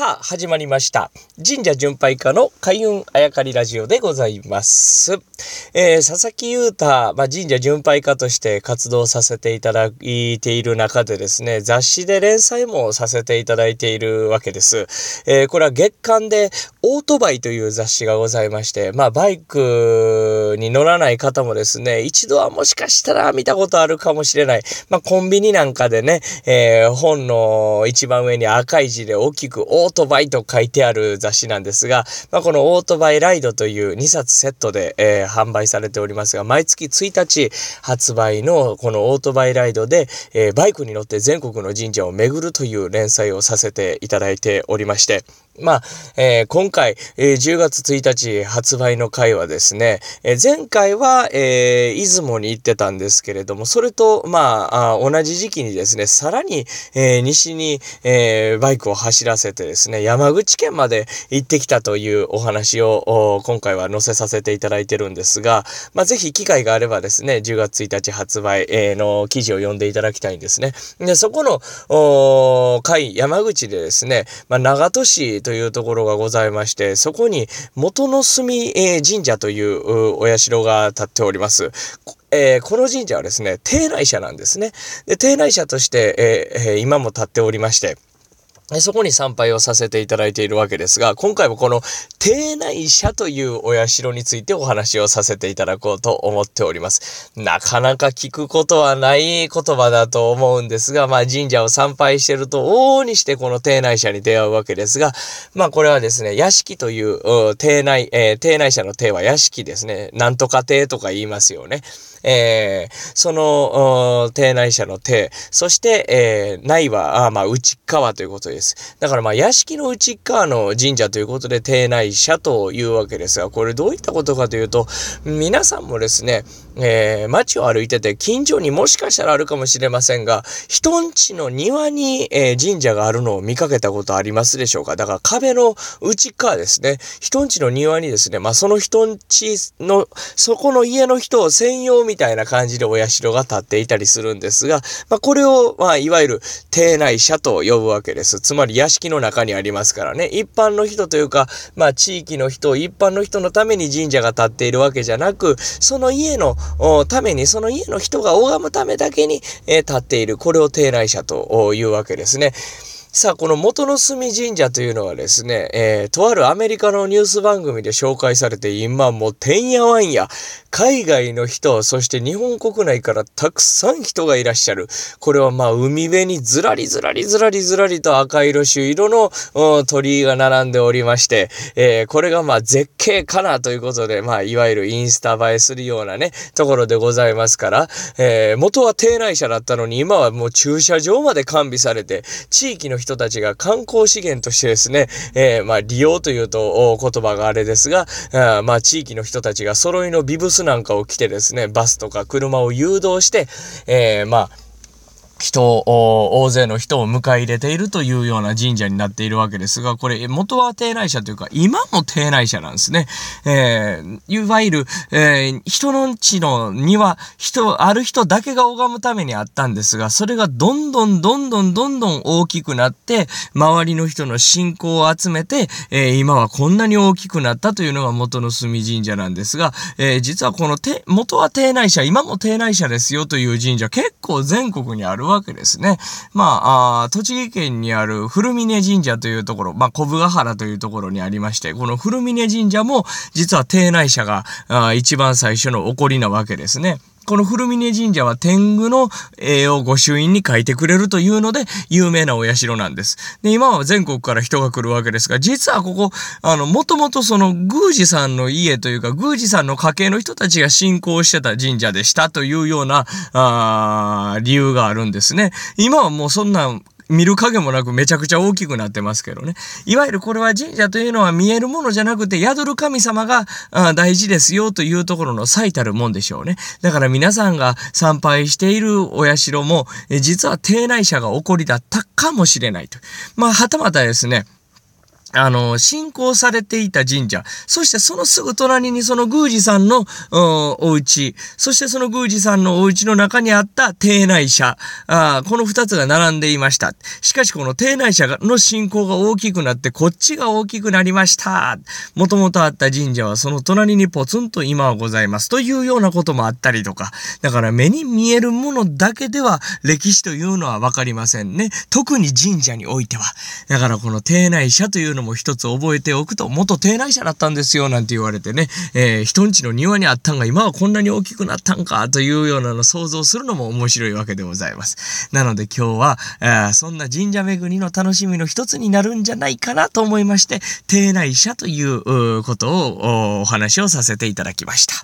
さあ、始まりました。神社巡拝家の開運あやかりラジオでございます。えー、佐々木優太、まあ、神社巡拝家として活動させていただいている中でですね、雑誌で連載もさせていただいているわけです。えー、これは月間でオートバイという雑誌がございまして、まあ、バイクに乗らない方もですね、一度はもしかしたら見たことあるかもしれない。まあ、コンビニなんかでね、えー、本の一番上に赤い字で大きくオーートバイと書いてある雑誌なんですが、まあ、このオートバイライドという2冊セットで、えー、販売されておりますが、毎月1日発売のこのオートバイライドで、えー、バイクに乗って全国の神社を巡るという連載をさせていただいておりまして、まあ、えー、今回、えー、10月1日発売の回はですね、えー、前回は、え出雲に行ってたんですけれども、それと、まあ、あ同じ時期にですね、さらに、え西に、えバイクを走らせてですね、山口県まで行ってきたというお話を、今回は載せさせていただいてるんですが、まあ、ぜひ機会があればですね、10月1日発売、えの記事を読んでいただきたいんですね。で、そこの、お回、山口でですね、まあ、長門市とというところがございまして、そこに元の住、え神社というお社が建っております。えー、この神社はですね、定内社なんですね。で、定内社として、えー、今も建っておりまして、そこに参拝をさせていただいているわけですが、今回もこの定内社というお社についてお話をさせていただこうと思っております。なかなか聞くことはない言葉だと思うんですが、まあ神社を参拝してると往々にしてこの定内社に出会うわけですが、まあこれはですね、屋敷という定内、えー、定内社の定は屋敷ですね。なんとか定とか言いますよね。えー、その、定内者の定、そして、えー、内は、あまあ、内側ということです。だからまあ、屋敷の内側の神社ということで、定内者というわけですが、これどういったことかというと、皆さんもですね、えー、街を歩いてて、近所にもしかしたらあるかもしれませんが、人んちの庭に、えー、神社があるのを見かけたことありますでしょうかだから壁の内側ですね、人んちの庭にですね、まあその人んちの、そこの家の人を専用みたいな感じでお社が建っていたりするんですが、まあこれを、まあいわゆる邸内社と呼ぶわけです。つまり屋敷の中にありますからね、一般の人というか、まあ地域の人、一般の人のために神社が建っているわけじゃなく、その家のために、その家の人が拝むためだけに、えー、立っている。これを定内社というわけですね。さあ、この元の住神社というのはですね、えー、とあるアメリカのニュース番組で紹介されて、今もうてんやわんや、海外の人、そして日本国内からたくさん人がいらっしゃる。これはまあ、海辺にずらりずらりずらりずらりと赤色朱色の、鳥居が並んでおりまして、えー、これがまあ、絶景かなということで、まあ、いわゆるインスタ映えするようなね、ところでございますから、えー、元は邸内車だったのに、今はもう駐車場まで完備されて、地域の人たちが観光資源としてですね、えー、まあ、利用というと言葉があれですが、あまあ、地域の人たちが揃いのビブスなんかを着てですね、バスとか車を誘導して、えー、まあ、人を、大勢の人を迎え入れているというような神社になっているわけですが、これ、元は定内社というか、今も定内社なんですね。えー、いわゆる、えー、人の地の庭、人、ある人だけが拝むためにあったんですが、それがどんどんどんどんどんどん大きくなって、周りの人の信仰を集めて、えー、今はこんなに大きくなったというのが元の住神社なんですが、えー、実はこの元は定内社、今も定内社ですよという神社結構全国にあるわけですね。まあ、あ栃木県にある古峰神社というところ、まあ、小部ヶ原というところにありまして、この古峰神社も実は邸内社があ一番最初の起こりなわけですね。この古峰神社は天狗の絵を御朱印に書いてくれるというので、有名なお社なんです。で、今は全国から人が来るわけですが、実はここ、あの、もともとその宮司さんの家というか、宮司さんの家系の人たちが信仰してた神社でしたというような、あ理由があるんですね。今はもうそんな見る影もなくめちゃくちゃ大きくなってますけどね。いわゆるこれは神社というのは見えるものじゃなくて宿る神様が大事ですよというところの最たるもんでしょうね。だから皆さんが参拝しているお社も、実は庭内者が起こりだったかもしれないと。まあ、はたまたですね、あの、信仰されていた神社、そしてそのすぐ隣にその宮司さんの、お家、そしてその宮司さんのお家の中にあった邸内社、あこの二つが並んでいました。しかしこの邸内社の信仰が大きくなって、こっちが大きくなりました。もともとあった神社はその隣にポツンと今はございます。というようなこともあったりとか、だから目に見えるものだけでは歴史というのはわかりませんね。特に神社においては。だからこの邸内社というののも一つ覚えておくと、元定内者だったんですよ、なんて言われてね、えー、人んちの庭にあったんが今はこんなに大きくなったんか、というようなの想像するのも面白いわけでございます。なので今日は、えー、そんな神社巡りの楽しみの一つになるんじゃないかなと思いまして、定内者ということをお話をさせていただきました。